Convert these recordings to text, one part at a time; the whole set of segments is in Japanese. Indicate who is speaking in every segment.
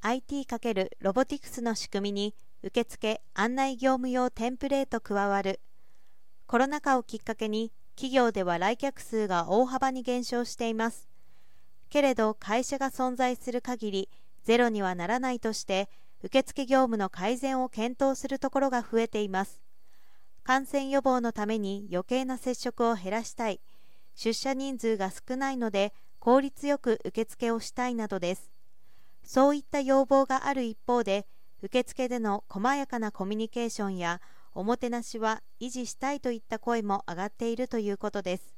Speaker 1: IT× ロボティクスの仕組みに受付案内業務用テンプレート加わる。コロナ禍をきっかけに企業では来客数が大幅に減少しています。けれど会社が存在する限りゼロにはならないとして受付業務の改善を検討するところが増えています。感染予防のために余計な接触を減らしたい。出社人数が少ないので効率よく受付をしたいなどです。そういった要望がある一方で受付での細やかなコミュニケーションやおもてなしは維持したいといった声も上がっているということです。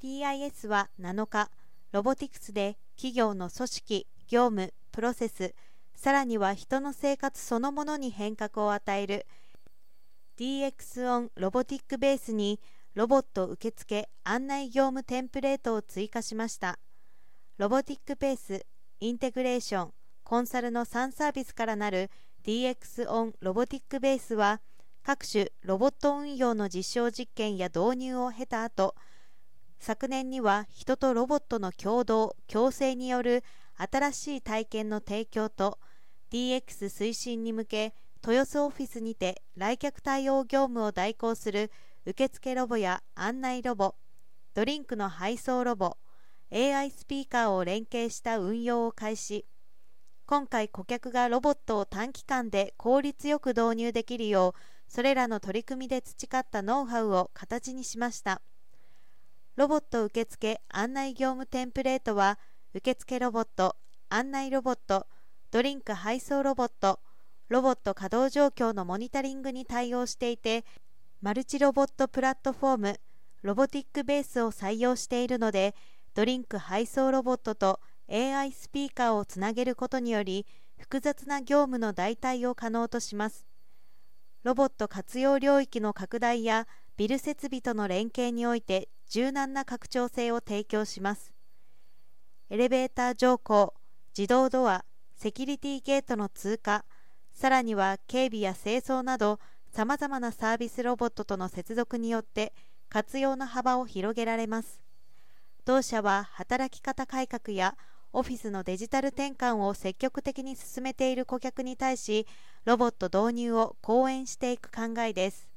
Speaker 1: TIS は7日ロボティクスで企業の組織業務プロセスさらには人の生活そのものに変革を与える DX オンロボティックベースにロボット受付案内業務テンプレートを追加しました。ロボティックベースインテグレーションコンサルの3サービスからなる DX オンロボティックベースは各種ロボット運用の実証実験や導入を経た後昨年には人とロボットの共同共生による新しい体験の提供と DX 推進に向け豊洲オフィスにて来客対応業務を代行する受付ロボや案内ロボドリンクの配送ロボ AI スピーカーを連携した運用を開始。今回顧客がロボットを短期間で効率よく導入できるようそれらの取り組みで培ったノウハウを形にしました。ロボット受付案内業務テンプレートは受付ロボット案内ロボットドリンク配送ロボットロボット稼働状況のモニタリングに対応していてマルチロボットプラットフォームロボティックベースを採用しているのでドリンク配送ロボットと AI スピーカーをつなげることにより複雑な業務の代替を可能とします。ロボット活用領域の拡大やビル設備との連携において柔軟な拡張性を提供します。エレベーター乗降自動ドアセキュリティゲートの通過さらには警備や清掃などさまざまなサービスロボットとの接続によって活用の幅を広げられます。同社は働き方改革やオフィスのデジタル転換を積極的に進めている顧客に対しロボット導入を講演していく考えです。